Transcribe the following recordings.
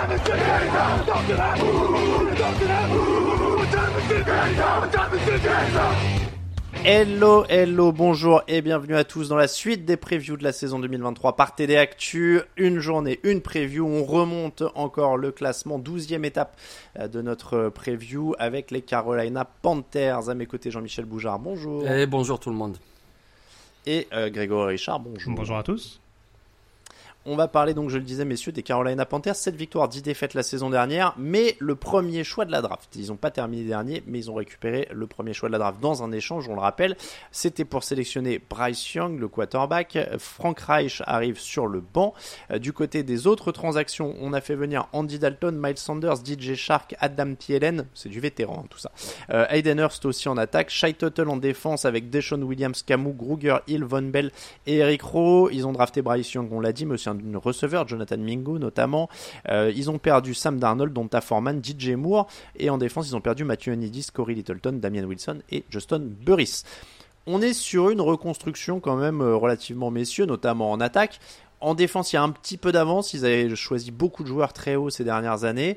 Time is it now? Talk to that. Talk to that. What time is it now? What time is it now? Hello, hello, bonjour et bienvenue à tous dans la suite des previews de la saison 2023 par TD Actu. Une journée, une preview. On remonte encore le classement, 12e étape euh, de notre preview avec les Carolina Panthers. À mes côtés, Jean-Michel Boujard, bonjour. Et bonjour tout le monde. Et euh, Grégory Richard, bonjour. Bonjour à tous. On va parler donc, je le disais, messieurs, des Carolina Panthers. 7 victoires, 10 défaites la saison dernière, mais le premier choix de la draft. Ils n'ont pas terminé dernier, mais ils ont récupéré le premier choix de la draft dans un échange, on le rappelle. C'était pour sélectionner Bryce Young, le quarterback. Frank Reich arrive sur le banc. Euh, Du côté des autres transactions, on a fait venir Andy Dalton, Miles Sanders, DJ Shark, Adam Thielen. C'est du vétéran, hein, tout ça. Euh, Hurst aussi en attaque. Shai Tuttle en défense avec Deshaun Williams, Camus, Gruger, Hill, Von Bell et Eric Rowe. Ils ont drafté Bryce Young, on l'a dit, un receveur, Jonathan Mingo notamment. Euh, ils ont perdu Sam Darnold, Donta Foreman, DJ Moore. Et en défense, ils ont perdu Matthew Anidis, Corey Littleton, Damian Wilson et Justin Burris. On est sur une reconstruction quand même euh, relativement messieurs, notamment en attaque. En défense, il y a un petit peu d'avance. Ils avaient choisi beaucoup de joueurs très hauts ces dernières années.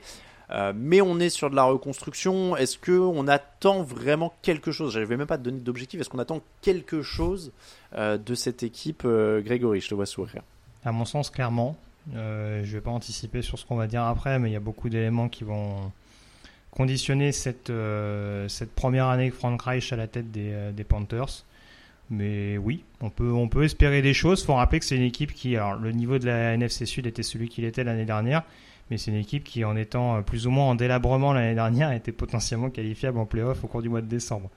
Euh, mais on est sur de la reconstruction. Est-ce que on attend vraiment quelque chose? Je ne vais même pas te donner d'objectif. Est-ce qu'on attend quelque chose de cette équipe Grégory, je te vois sourire. À mon sens, clairement. Euh, je vais pas anticiper sur ce qu'on va dire après, mais il y a beaucoup d'éléments qui vont conditionner cette, euh, cette première année avec Frank Reich à la tête des, euh, des Panthers. Mais oui, on peut, on peut espérer des choses. Il faut rappeler que c'est une équipe qui, alors le niveau de la NFC Sud était celui qu'il était l'année dernière, mais c'est une équipe qui, en étant plus ou moins en délabrement l'année dernière, était potentiellement qualifiable en playoff au cours du mois de décembre.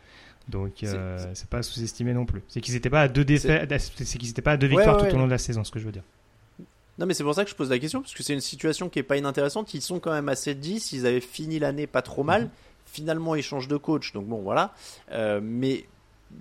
Donc euh, C'est- pas à sous-estimer non plus. C'est qu'ils n'étaient pas à deux défaites, c'est qu'ils n'étaient pas à deux Ouais, victoires ouais, tout au long ouais. de la saison, ce que je veux dire. Non, mais c'est pour ça que je pose la question, parce que c'est une situation qui est pas inintéressante. Ils sont quand même assez 10, ils avaient fini l'année pas trop mal. Finalement, ils changent de coach, donc bon, voilà. Euh, mais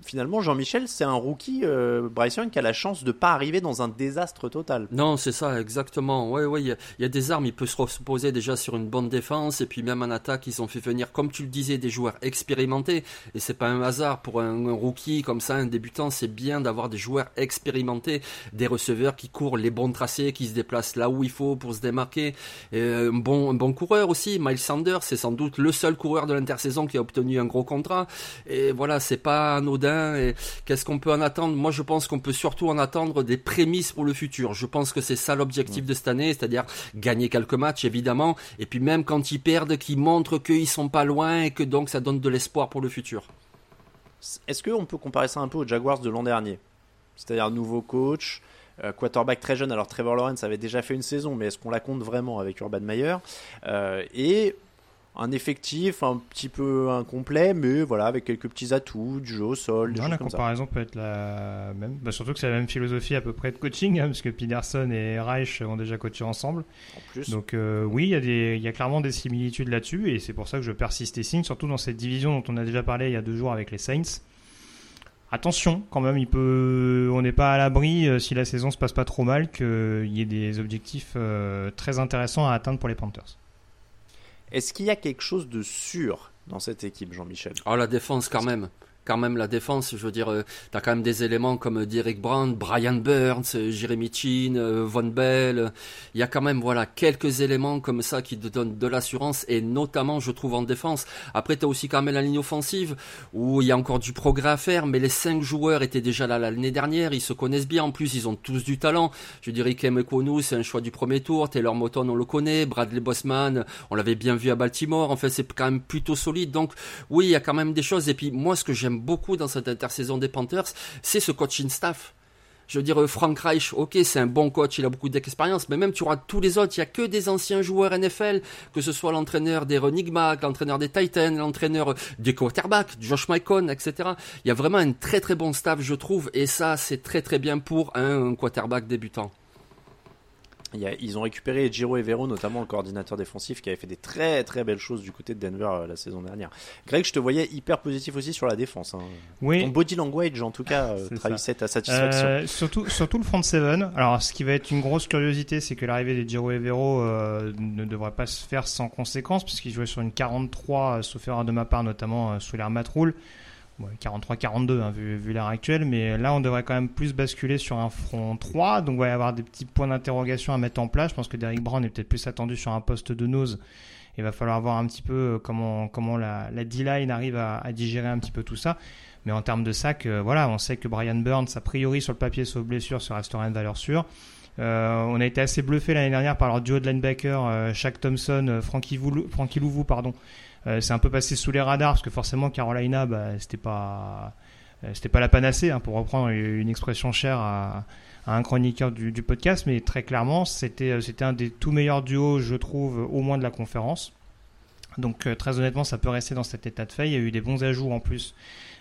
finalement, Jean-Michel, c'est un rookie, euh, qui a la chance de pas arriver dans un désastre total. Non, c'est ça, exactement. Ouais, ouais, il y, a- des armes, il peut se reposer déjà sur une bonne défense, et puis même en attaque, ils ont fait venir, comme tu le disais, des joueurs expérimentés. Et c'est pas un hasard pour un, rookie comme ça, un débutant, c'est bien d'avoir des joueurs expérimentés, des receveurs qui courent les bons tracés, qui se déplacent là où il faut pour se démarquer. Et un bon, un bon coureur aussi, Miles Sanders, c'est sans doute le seul coureur de l'intersaison qui a obtenu un gros contrat. Et voilà, c'est pas anodin. Et qu'est-ce qu'on peut en attendre? Moi, je pense qu'on peut surtout en attendre des prémices pour le futur. Je pense que c'est ça l'objectif de cette année, c'est-à-dire gagner quelques matchs, évidemment. Et puis même quand ils perdent, qu'ils montrent qu'ils sont pas loin et que donc ça donne de l'espoir pour le futur. Est-ce qu'on peut comparer ça un peu aux Jaguars de l'an dernier? C'est-à-dire nouveau coach, euh, quarterback très jeune. Alors Trevor Lawrence avait déjà fait une saison, mais est-ce qu'on la compte vraiment avec Urban Meyer? Euh, Et un effectif un petit peu incomplet, mais voilà, avec quelques petits atouts, du jeu au sol, des Non, choses la comme ça. comparaison peut être la même. Bah, surtout que c'est la même philosophie à peu près de coaching, hein, parce que Peterson et Reich ont déjà coaché ensemble. En plus, Donc euh, oui, il y, a des- il y a clairement des similitudes là-dessus, et c'est pour ça que je persiste et signe, surtout dans cette division dont on a déjà parlé il y a deux jours avec les Saints. Attention, quand même, il peut, on n'est pas à l'abri euh, si la saison se passe pas trop mal qu'il y ait des objectifs euh, très intéressants à atteindre pour les Panthers. Est-ce qu'il y a quelque chose de sûr dans cette équipe, Jean-Michel? Ah, la défense quand même. Quand même la défense. Je veux dire, euh, tu as quand même des éléments comme Derek Brown, Brian Burns, euh, Jeremy Chin, euh, Von Bell. Il y a quand même voilà quelques éléments comme ça qui te donnent de l'assurance et notamment je trouve en défense. Après tu as aussi quand même la ligne offensive où il y a encore du progrès à faire, mais les cinq joueurs étaient déjà là l'année dernière, ils se connaissent bien en plus, ils ont tous du talent. Je dirais Kem Ekonu, c'est un choix du premier tour, Taylor Moton on le connaît, Bradley Bossman, on l'avait bien vu à Baltimore. En fait c'est quand même plutôt solide. Donc oui il y a quand même des choses. Et puis moi ce que j'aime beaucoup dans cette intersaison des Panthers, c'est ce coaching staff. Je veux dire, euh, Frank Reich, ok, c'est un bon coach, il a beaucoup d'expérience, mais même tu auras tous les autres, il n'y a que des anciens joueurs NFL, que ce soit l'entraîneur des Running l'entraîneur des Titans, l'entraîneur des quarterbacks, Josh Mycon, etc. Il y a vraiment un très très bon staff, je trouve, et ça, c'est très très bien pour un quarterback débutant ils ont récupéré Giro Evero, notamment le coordinateur défensif, qui avait fait des très très belles choses du côté de Denver euh, la saison dernière. Greg, je te voyais hyper positif aussi sur la défense. Hein. Oui. Ton body language, en tout cas, euh, trahissait ta satisfaction. Euh, surtout, surtout le front seven. Alors, ce qui va être une grosse curiosité, c'est que l'arrivée de Giro Evero ne devrait pas se faire sans conséquence, puisqu'il jouait sur une 43, sauf erreur de ma part, notamment sous l'air matroul. 43-42 hein, vu, vu l'heure actuelle, mais là on devrait quand même plus basculer sur un front 3, donc il va y avoir des petits points d'interrogation à mettre en place. Je pense que Derrick Brown est peut-être plus attendu sur un poste de nose. Il va falloir voir un petit peu euh, comment, la, la D-line arrive à, à, digérer un petit peu tout ça. Mais en termes de sac, euh, voilà, on sait que Brian Burns, a priori sur le papier sauf blessure, se restera une valeur sûre. Euh, on a été assez bluffé l'année dernière par leur duo de linebacker, euh, Shaq Thompson, Frankie, Frankie Louvou, pardon, euh, c'est un peu passé sous les radars parce que forcément Carolina, bah, c'était pas euh, c'était pas la panacée, hein, pour reprendre une expression chère à, un chroniqueur du, podcast, mais très clairement, c'était euh, c'était un des tout meilleurs duos, je trouve, au moins de la conférence. Donc très honnêtement, ça peut rester dans cet état de fait. Il y a eu des bons ajouts en plus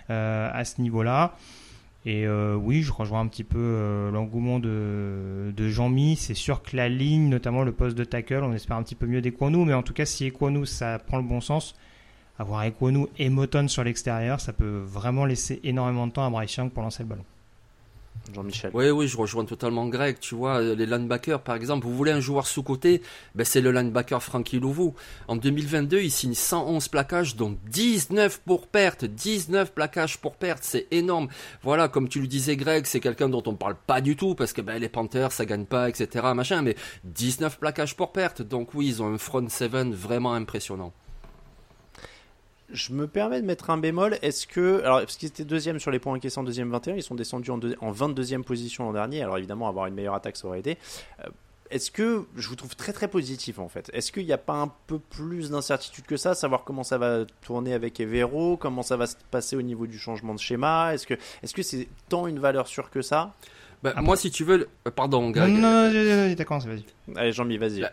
à ce niveau-là. Et euh, oui, je rejoins un petit peu euh, l'engouement de, Jean-Mi. C'est sûr que la ligne, notamment le poste de tackle, on espère un petit peu mieux d'Equanu. Mais en tout cas, si Equanu, ça prend le bon sens, avoir Equanu et Moton sur l'extérieur, ça peut vraiment laisser énormément de temps à Bryce Young pour lancer le ballon. Jean-Michel. Oui, oui, je rejoins totalement Greg. Tu vois, les linebackers, par exemple, vous voulez un joueur sous-côté, ben c'est le linebacker Frankie Louvou. En 2022, il signe 111 plaquages, dont 19 pour perte. 19 plaquages pour perte, c'est énorme. Voilà, comme tu le disais, Greg, c'est quelqu'un dont on parle pas du tout, parce que ben, les Panthers, ça gagne pas, etc., machin, mais 19 plaquages pour perte. Donc oui, ils ont un front seven vraiment impressionnant. Je me permets de mettre un bémol. Est-ce que. Alors, parce qu'ils étaient deuxième sur les points encaissés en deuxième 21, ils sont descendus en, en 22e position l'an dernier. Alors, évidemment, avoir une meilleure attaque, ça aurait aidé. Euh, est-ce que je vous trouve très très positif en fait Est-ce qu'il n'y a pas un peu plus d'incertitude que ça Savoir comment ça va tourner avec Evero, comment ça va se passer au niveau du changement de schéma? Est-ce que est-ce que c'est tant une valeur sûre que ça? Bah, moi, si tu veux, euh, pardon, Greg. Non, non, non, d'accord, vas-y. Allez, Jean-Mi, vas-y.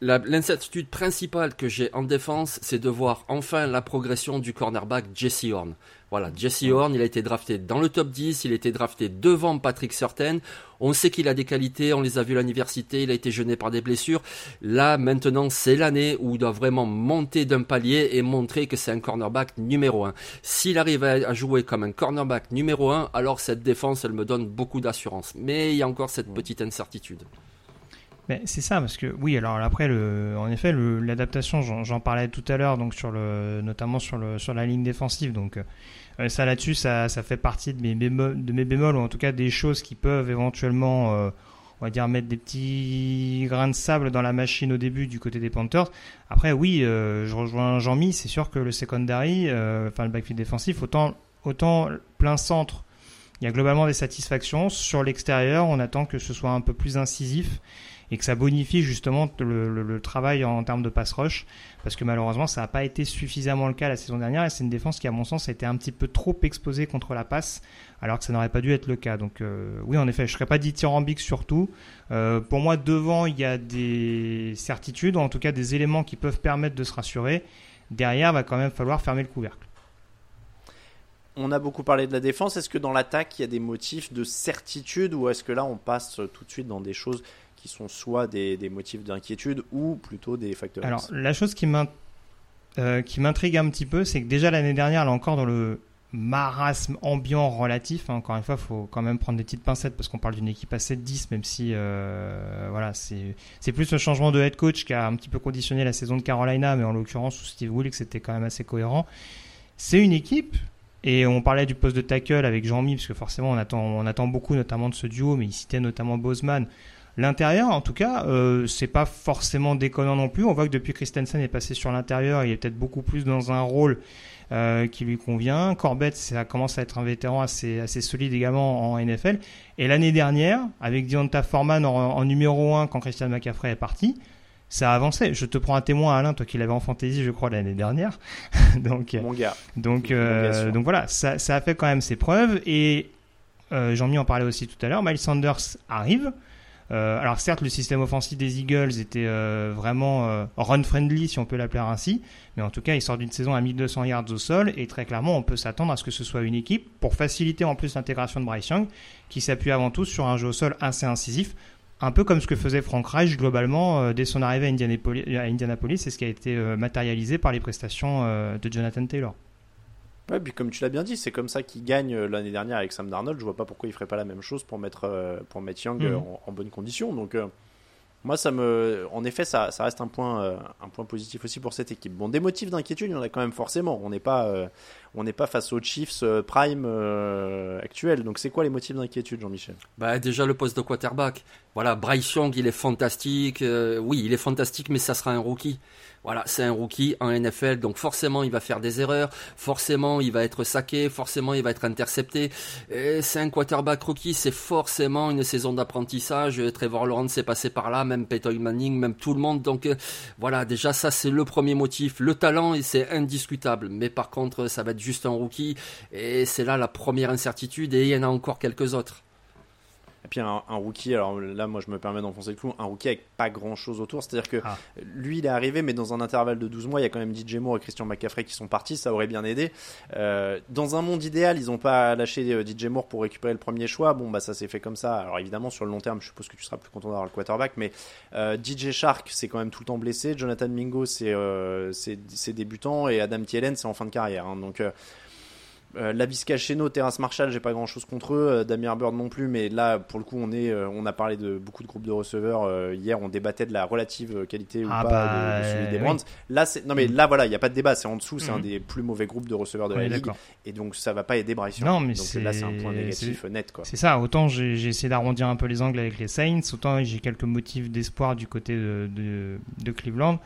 L'incertitude principale que j'ai en défense, c'est de voir enfin la progression du cornerback Jesse Horn. Voilà, Jesse Horn, il a été drafté dans le top 10, il a été drafté devant Patrick Surtain. On sait qu'il a des qualités, on les a vues à l'université, il a été gêné par des blessures. Là, maintenant, c'est l'année où il doit vraiment monter d'un palier et montrer que c'est un cornerback numéro 1. S'il arrive à jouer comme un cornerback numéro 1, alors cette défense, elle me donne beaucoup d'assurance. Mais il y a encore cette petite incertitude. Mais c'est ça, parce que oui, alors après, le, en effet, l'adaptation, j'en parlais tout à l'heure, donc sur le, notamment sur, le, sur la ligne défensive. Donc euh, ça là-dessus, ça, ça fait partie de mes, bémols, de mes bémols, ou en tout cas des choses qui peuvent éventuellement, euh, on va dire, mettre des petits grains de sable dans la machine au début du côté des Panthers. Après, oui, euh, je rejoins Jean-Mi, c'est sûr que le secondary, enfin le backfield défensif, autant, autant plein centre il y a globalement des satisfactions. Sur l'extérieur, on attend que ce soit un peu plus incisif et que ça bonifie justement le, travail en, termes de pass rush, parce que malheureusement ça n'a pas été suffisamment le cas la saison dernière, et c'est une défense qui à mon sens a été un petit peu trop exposée contre la passe, alors que ça n'aurait pas dû être le cas. Donc euh, oui en effet, je ne serais pas dithyrambique surtout. Euh, pour moi devant il y a des certitudes, ou en tout cas des éléments qui peuvent permettre de se rassurer. Derrière, va quand même falloir fermer le couvercle on a beaucoup parlé de la défense. Est-ce que dans l'attaque, il y a des motifs de certitude ou est-ce que là, on passe tout de suite dans des choses qui sont soit des, motifs d'inquiétude ou plutôt des facteurs Alors, la chose euh, qui m'intrigue un petit peu, c'est que déjà l'année dernière, là encore dans le marasme ambiant relatif, hein, encore une fois, il faut quand même prendre des petites pincettes parce qu'on parle d'une équipe à 7-10, même si euh, voilà, c'est plus le changement de head coach qui a un petit peu conditionné la saison de Carolina, mais en l'occurrence, sous Steve Wilkes, c'était quand même assez cohérent. C'est une équipe Et on parlait du poste de tackle avec Jean-Mi, parce que forcément on attend, on attend beaucoup notamment de ce duo, mais il citait notamment Bozeman. L'intérieur, en tout cas, euh, c'est pas forcément déconnant non plus. On voit que depuis Christensen est passé sur l'intérieur, il est peut-être beaucoup plus dans un rôle euh, qui lui convient. Corbett, ça commence à être un vétéran assez, assez solide également en NFL. Et l'année dernière, avec Dionta Foreman en, numéro 1 quand Christian McCaffrey est parti, ça a avancé. Je te prends un témoin, Alain, toi qui l'avais en fantasy, je crois, l'année dernière. donc, Mon gars. Donc, euh, donc voilà, ça, ça, a fait quand même ses preuves. Et euh, Jean-Mi en parlait aussi tout à l'heure. Miles Sanders arrive. Euh, alors certes, le système offensif des Eagles était euh, vraiment euh, run-friendly, si on peut l'appeler ainsi, mais en tout cas, il sort d'une saison à 1200 yards au sol, et très clairement, on peut s'attendre à ce que ce soit une équipe, pour faciliter en plus l'intégration de Bryce Young, qui s'appuie avant tout sur un jeu au sol assez incisif, un peu comme ce que faisait Frank Reich globalement dès son arrivée à Indianapolis, à Indianapolis et ce qui a été matérialisé par les prestations de Jonathan Taylor. Ouais, puis comme tu l'as bien dit, c'est comme ça qu'il gagne euh, l'année dernière avec Sam Darnold. Je vois pas pourquoi il ferait pas la même chose pour mettre, euh, pour mettre Young mhm. en, bonne condition. Donc, euh, moi, ça me, en effet, ça, ça reste un point, un point positif aussi pour cette équipe. Bon, des motifs d'inquiétude, il y en a quand même forcément. On n'est pas, on n'est pas face aux Chiefs prime actuels. Donc, c'est quoi les motifs d'inquiétude, Jean-Michel? Bah, déjà le poste de quarterback. Voilà, Bryce Young, il est fantastique. oui, il est fantastique, mais ça sera un rookie. Voilà, c'est un rookie en NFL, donc forcément il va faire des erreurs, forcément il va être saqué, forcément il va être intercepté. C'est un quarterback rookie, c'est forcément une saison d'apprentissage. Trevor Lawrence est passé par là, même Peyton Manning, même tout le monde. Donc euh, voilà, déjà ça c'est le premier motif. Le talent, c'est indiscutable, mais par contre ça va être juste un rookie, et c'est là la première incertitude, et il y en a encore quelques autres. Et puis un, rookie, alors là, moi je me permets d'enfoncer le clou, un rookie avec pas grand chose autour. C'est-à-dire que ah. lui, il est arrivé, mais dans un intervalle de 12 mois, il y a quand même DJ Moore et Christian McCaffrey qui sont partis, ça aurait bien aidé. Euh, dans un monde idéal, ils n'ont pas lâché euh, DJ Moore pour récupérer le premier choix. Bon, bah ça s'est fait comme ça. Alors évidemment, sur le long terme, je suppose que tu seras plus content d'avoir le quarterback, mais euh, DJ Shark, c'est quand même tout le temps blessé. Jonathan Mingo, c'est débutant, et Adam Thielen, c'est en fin de carrière. Hein. donc. Euh, Labisca Cheno, Terrace Marshall, j'ai pas grand chose contre eux. Euh, Damien Bird non plus, mais là, pour le coup, on est, euh, on a parlé de beaucoup de groupes de receveurs. Euh, hier, on débattait de la relative qualité ou ah pas de, bah, celui des Brands. Là, c'est, non mais mm. là, voilà, il n'y a pas de débat. C'est en dessous, c'est un mm. des plus mauvais groupes de receveurs de la ligue, et donc ça va pas aider Bryce. Non, mais donc là, c'est un point négatif net, quoi. C'est ça. Autant j'ai, essayé d'arrondir un peu les angles avec les Saints, autant j'ai quelques motifs d'espoir du côté de, de, de Cleveland.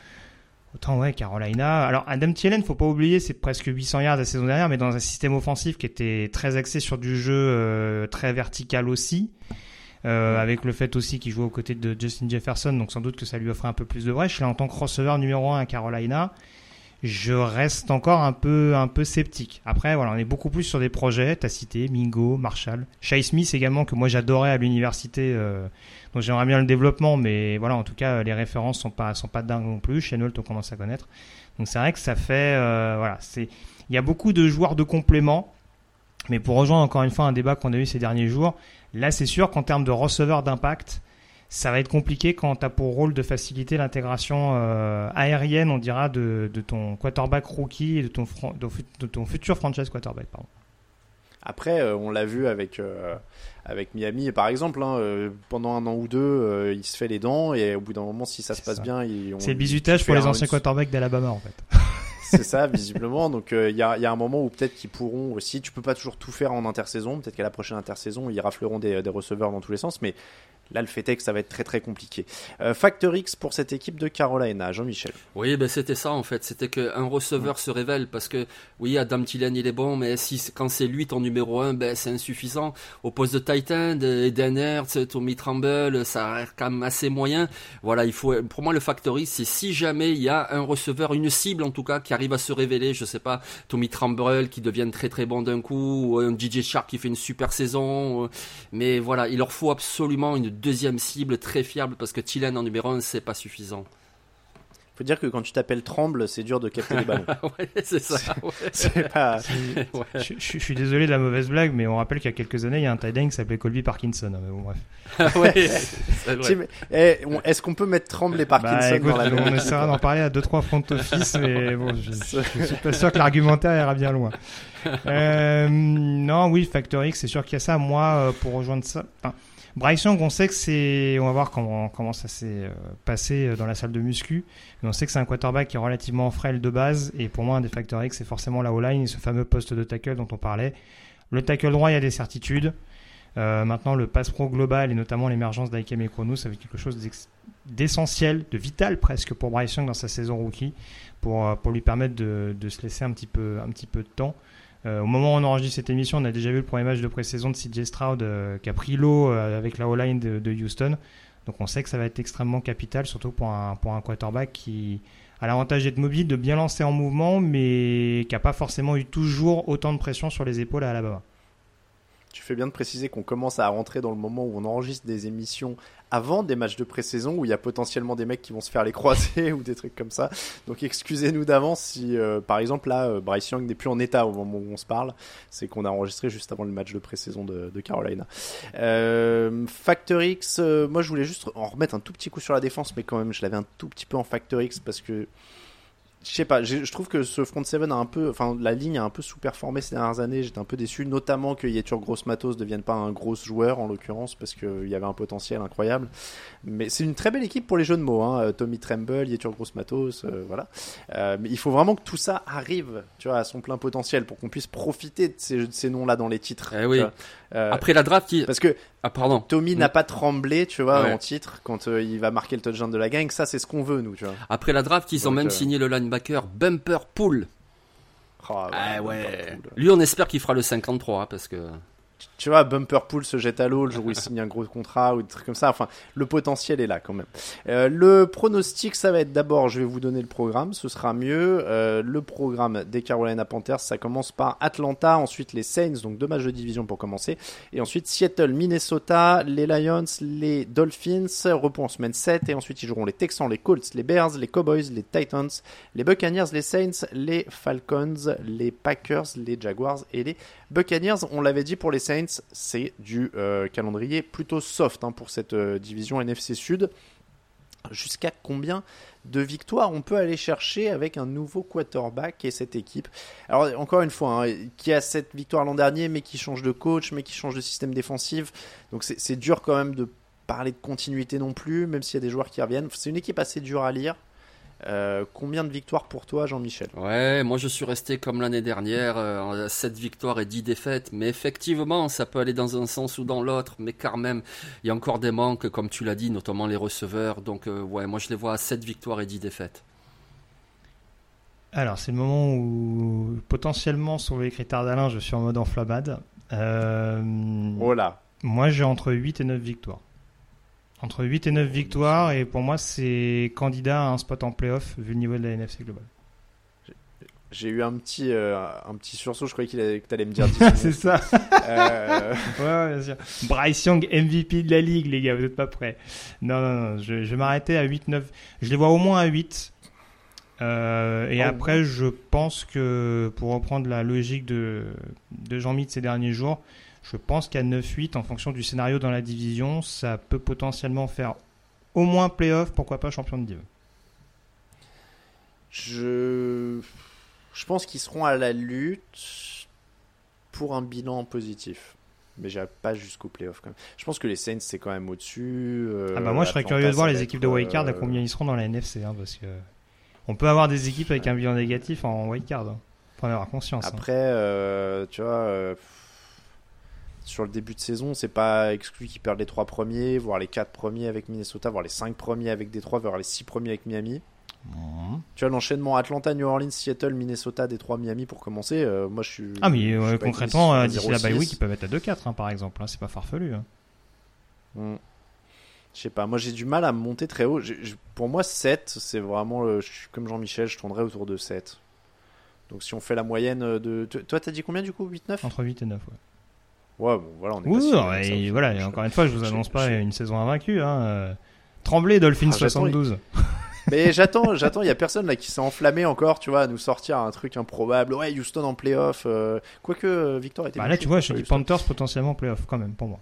Autant ouais, Carolina. Alors Adam Thielen, faut pas oublier, c'est presque 800 yards la saison dernière, mais dans un système offensif qui était très axé sur du jeu euh, très vertical aussi, euh, avec le fait aussi qu'il jouait aux côtés de Justin Jefferson, donc sans doute que ça lui offrait un peu plus de brèche. Là, en tant que receveur numéro 1 à Carolina, je reste encore un peu, un peu sceptique. Après, voilà, on est beaucoup plus sur des projets. T'as cité Mingo, Marshall, Shai Smith également que moi j'adorais à l'université. Euh, donc j'aimerais bien le développement, mais voilà, en tout cas, les références sont pas, sont pas dingues non plus. Chenault, on commence à connaître. Donc c'est vrai que ça fait, euh, voilà, c'est, il y a beaucoup de joueurs de complément. Mais pour rejoindre encore une fois un débat qu'on a eu ces derniers jours, là c'est sûr qu'en termes de receveur d'impact, ça va être compliqué quand tu as pour rôle de faciliter l'intégration euh, aérienne, on dira, de, ton quarterback rookie et de ton, de ton futur franchise quarterback. Pardon. Après, euh, on l'a vu avec, euh, avec Miami, par exemple, hein, pendant un an ou deux, il se fait les dents et au bout d'un moment, si ça se passe bien, il, c'est le bisutage pour les anciens quarterbacks d'Alabama en fait. c'est ça, visiblement. Donc il y, a, y, a, un moment où peut-être qu'ils pourront aussi. Tu peux pas toujours tout faire en intersaison. Peut-être qu'à la prochaine intersaison, ils rafleront des, des receveurs dans tous les sens. Mais Là, le fait est que ça va être très très compliqué. Euh, Factor X pour cette équipe de Carolina, Jean-Michel. Oui, ben c'était ça en fait. C'était qu'un receveur se révèle parce que oui, Adam Thielen il est bon, mais si quand c'est lui ton numéro 1, ben c'est insuffisant. Au poste de Titan, Eden Hertz, Tommy Tremble, ça a quand même assez moyen. Voilà, il faut. Pour moi, le Factor X, c'est si jamais il y a un receveur, une cible en tout cas, qui arrive à se révéler. Je sais pas, Tommy Tremble qui devienne très très bon d'un coup, ou un DJ Shark qui fait une super saison. Mais voilà, il leur faut absolument une deuxième cible très fiable parce que Thielen en numéro 1, c'est pas suffisant. Faut dire que quand tu t'appelles Tremble, c'est dur de capter les ballons. ouais, c'est ça. pas... je, suis désolé de la mauvaise blague, mais on rappelle qu'il y a quelques années, il y a un tight end qui s'appelait Colby Parkinson. Hein, bon, bref. ouais, eh, Est-ce qu'on peut mettre Tremble et bah, Parkinson dans la On essaiera d'en parler à 2-3 front office, mais bon, je, je, suis pas sûr que l'argumentaire ira bien loin. Euh, non, oui, Factor X, c'est sûr qu'il y a ça. Moi, euh, pour rejoindre ça. Bryce Young, on sait que c'est. On va voir comment, ça s'est euh, passé euh, dans la salle de muscu. On sait que c'est un quarterback qui est relativement frêle de base. Et pour moi, un des facteurs X, c'est forcément la O-line et ce fameux poste de tackle dont on parlait. Le tackle droit, il y a des certitudes. Euh, maintenant, le pass pro global et notamment l'émergence d'Aikem et ça va quelque chose d'essentiel, de vital presque pour Bryce Young dans sa saison rookie, pour, lui permettre de, se laisser un petit peu de temps. Euh, au moment où on enregistre cette émission, on a déjà vu le premier match de pré-saison de CJ Stroud qui a pris l'eau avec la O-line de, de, Houston. Donc on sait que ça va être extrêmement capital, surtout pour un, pour un quarterback qui a l'avantage d'être mobile, de bien lancer en mouvement, mais qui n'a pas forcément eu toujours autant de pression sur les épaules à Alabama. Tu fais bien de préciser qu'on commence à rentrer dans le moment où on enregistre des émissions avant des matchs de pré-saison où il y a potentiellement des mecs qui vont se faire les croiser ou des trucs comme ça. Donc excusez-nous d'avance si, euh, par exemple, là, euh, Bryce Young n'est plus en état au moment où on se parle. C'est qu'on a enregistré juste avant le match de pré-saison de, Carolina. Euh, Factor X, euh, moi je voulais juste en remettre un tout petit coup sur la défense, mais quand même, je l'avais un tout petit peu en Factor X parce que je sais pas, je trouve que ce front seven a un peu, enfin la ligne a un peu sous-performé ces dernières années. J'étais un peu déçu, notamment que Yetur Gross Matos ne devienne pas un gros joueur en l'occurrence parce qu'il y avait un potentiel incroyable. Mais c'est une très belle équipe pour les jeux de mots. Hein. Tommy Tremble, Yetur Gross Matos, euh, voilà. Euh, mais il faut vraiment que tout ça arrive, tu vois, à son plein potentiel pour qu'on puisse profiter de ces, noms-là dans les titres. Eh oui. Euh, Après la draft, parce que ah, pardon. Tommy n'a mm. pas tremblé, tu vois, en titre quand euh, il va marquer le touchdown de la gang. Ça, c'est ce qu'on veut, nous, tu vois. Après la draft, ils ont même euh, signé le linebacker Bumper Pool. Oh, ah ouais. Lui, on espère qu'il fera le 53 parce que tu vois, Bumper Pool se jette à l'eau le jour où il signe un gros contrat ou des trucs comme ça. Enfin, le potentiel est là quand même. Euh, le pronostic, ça va être d'abord, je vais vous donner le programme, ce sera mieux. Euh, le programme des Carolina Panthers, ça commence par Atlanta, ensuite les Saints, donc deux matchs de division pour commencer, et ensuite Seattle, Minnesota, les Lions, les Dolphins, repos en semaine 7, et ensuite ils joueront les Texans, les Colts, les Bears, les Cowboys, les Titans, les Buccaneers, les Saints, les Falcons, les Packers, les Jaguars et les Buccaneers. On l'avait dit pour les Saints c'est du euh, calendrier plutôt soft hein, pour cette euh, division NFC Sud. Jusqu'à combien de victoires on peut aller chercher avec un nouveau quarterback et cette équipe? Alors encore une fois, hein, qui a cette victoire l'an dernier, mais qui change de coach, mais qui change de système défensif. Donc c'est dur quand même de parler de continuité non plus, même s'il y a des joueurs qui reviennent. C'est une équipe assez dure à lire. Euh, combien de victoires pour toi, Jean-Michel Ouais, moi je suis resté comme l'année dernière, euh, 7 victoires et 10 défaites. Mais effectivement, ça peut aller dans un sens ou dans l'autre. Mais quand même, il y a encore des manques, comme tu l'as dit, notamment les receveurs. Donc, euh, ouais, moi je les vois à 7 victoires et 10 défaites. Alors, c'est le moment où potentiellement, sur les critères d'Alain, je suis en mode enflammade. Euh, oh là Moi j'ai entre 8 et 9 victoires. Entre 8 et 9 victoires, et pour moi, c'est candidat à un spot en playoff vu le niveau de la NFC globale. J'ai eu un petit, euh, un petit sursaut, je croyais qu'il que tu allais me dire. c'est ça. Euh, ouais, bien sûr. Bryce Young, MVP de la ligue, les gars, vous n'êtes pas prêts. Non, non, non, je, vais m'arrêter à 8-9. Je les vois au moins à 8. Euh, et oh. après, je pense que pour reprendre la logique de, de Jean-Mi de ces derniers jours, je pense qu'à 9-8, en fonction du scénario dans la division, ça peut potentiellement faire au moins playoff, pourquoi pas champion de div. Je, je pense qu'ils seront à la lutte pour un bilan positif. Mais j'irai pas jusqu'au playoff quand même. Je pense que les Saints c'est quand même au-dessus. Euh, ah bah moi je serais curieux de voir les équipes de wildcard à euh, combien ils seront dans la NFC hein, parce que on peut avoir des équipes avec un bilan négatif en wildcard. Hein. Faut en avoir conscience. Hein. Après, euh, tu vois, sur le début de saison, c'est pas exclu qu'ils perdent les trois premiers, voire les quatre premiers avec Minnesota, voire les cinq premiers avec Détroit, voire les six premiers avec Miami. Mhm. Tu vois l'enchaînement Atlanta, New Orleans, Seattle, Minnesota, Détroit, Miami pour commencer. Euh, moi je suis. Ah mais concrètement euh, d'ici la bye week ils peuvent être à 2-4 hein, par exemple. Hein, c'est pas farfelu. Hein. Hmm. Je sais pas. Moi j'ai du mal à monter très haut. pour moi 7 c'est vraiment le... je suis comme Jean-Michel, je tournerais autour de 7. Donc si on fait la moyenne de. Toi t'as dit combien du coup 8-9 Entre 8 et 9 ouais. Ouais, bon, voilà, on est oui, et voilà, encore une fois, je vous annonce pas une saison invaincue. Hein. Tremblay, Dolphins 72. Ah, Mais j'attends, j'attends, il y a personne là qui s'est enflammé encore, tu vois, à nous sortir un truc improbable. Ouais, Houston en playoff. Euh... Quoique euh, Victor était. Bah là, tu vois, je dis Panthers potentiellement playoff quand même pour moi.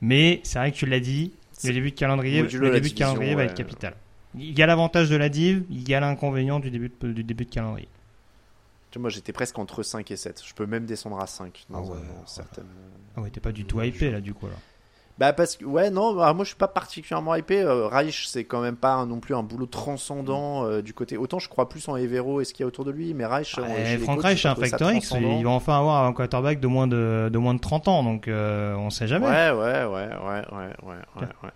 Mais c'est vrai que tu l'as dit, le début de calendrier, le début de calendrier va être capital. Il y a l'avantage de la div, il y a l'inconvénient du début du début de calendrier moi, j'étais presque entre 5 et 7. Je peux même descendre à 5 dans, ah ouais, certaines. Ah ouais, t'es pas du tout hypé là, du coup. Là. Bah parce que ouais non bah, moi je suis pas particulièrement hypé Reich c'est quand même pas non plus un boulot transcendant du côté autant je crois plus en Evero et ce qu'il y a autour de lui mais Reich ouais, Frank Reich un facteur X il va enfin avoir un quarterback de moins de, de moins de 30 ans donc on sait jamais ouais ouais ouais ouais ouais ouais, ouais.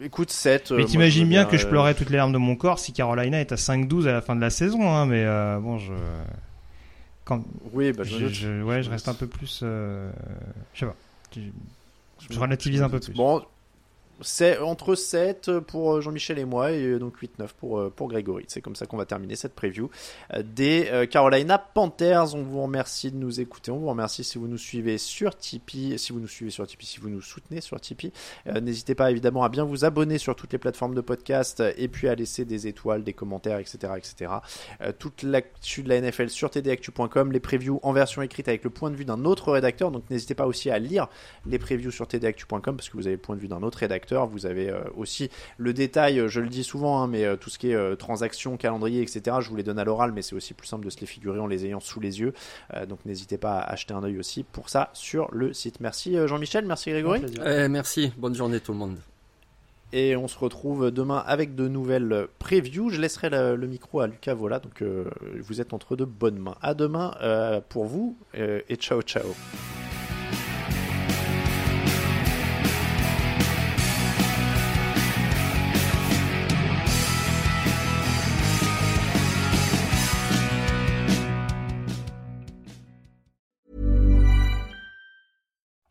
Écoute, 7. Mais t'imagines bien que je pleurais toutes les larmes de mon corps si Carolina est à 5-12 à la fin de la saison, hein, mais bon, je. Quand... Oui, bah, je, je, ouais, je reste un peu plus. Euh... Je sais pas. Je, je relativise un peu plus. Bon, c'est entre 7 pour euh, Jean-Michel et moi et euh, donc 8-9 pour, euh, pour Grégory. C'est comme ça qu'on va terminer cette preview des Carolina Panthers. On vous remercie de nous écouter. On vous remercie si vous nous suivez sur Tipeee. Si vous nous suivez sur Tipeee, si vous nous soutenez sur Tipeee. N'hésitez pas évidemment à bien vous abonner sur toutes les plateformes de podcast et puis à laisser des étoiles, des commentaires, etc. etc. toute l'actu de la NFL sur tdactu.com. Les previews en version écrite avec le point de vue d'un autre rédacteur. Donc n'hésitez pas aussi à lire les previews sur tdactu.com parce que vous avez le point de vue d'un autre rédacteur vous avez euh, aussi le détail, euh, je le dis souvent, hein, mais euh, tout ce qui est transactions, calendrier, etc. Je vous les donne à l'oral, mais c'est aussi plus simple de se les figurer en les ayant sous les yeux. donc n'hésitez pas à acheter un œil aussi pour ça sur le site. Merci Jean-Michel, merci Grégory. Merci, bonne journée tout le monde et on se retrouve demain avec de nouvelles previews. Je laisserai le, micro à Lucas Vola, donc vous êtes entre de bonnes mains. À demain pour vous et ciao ciao.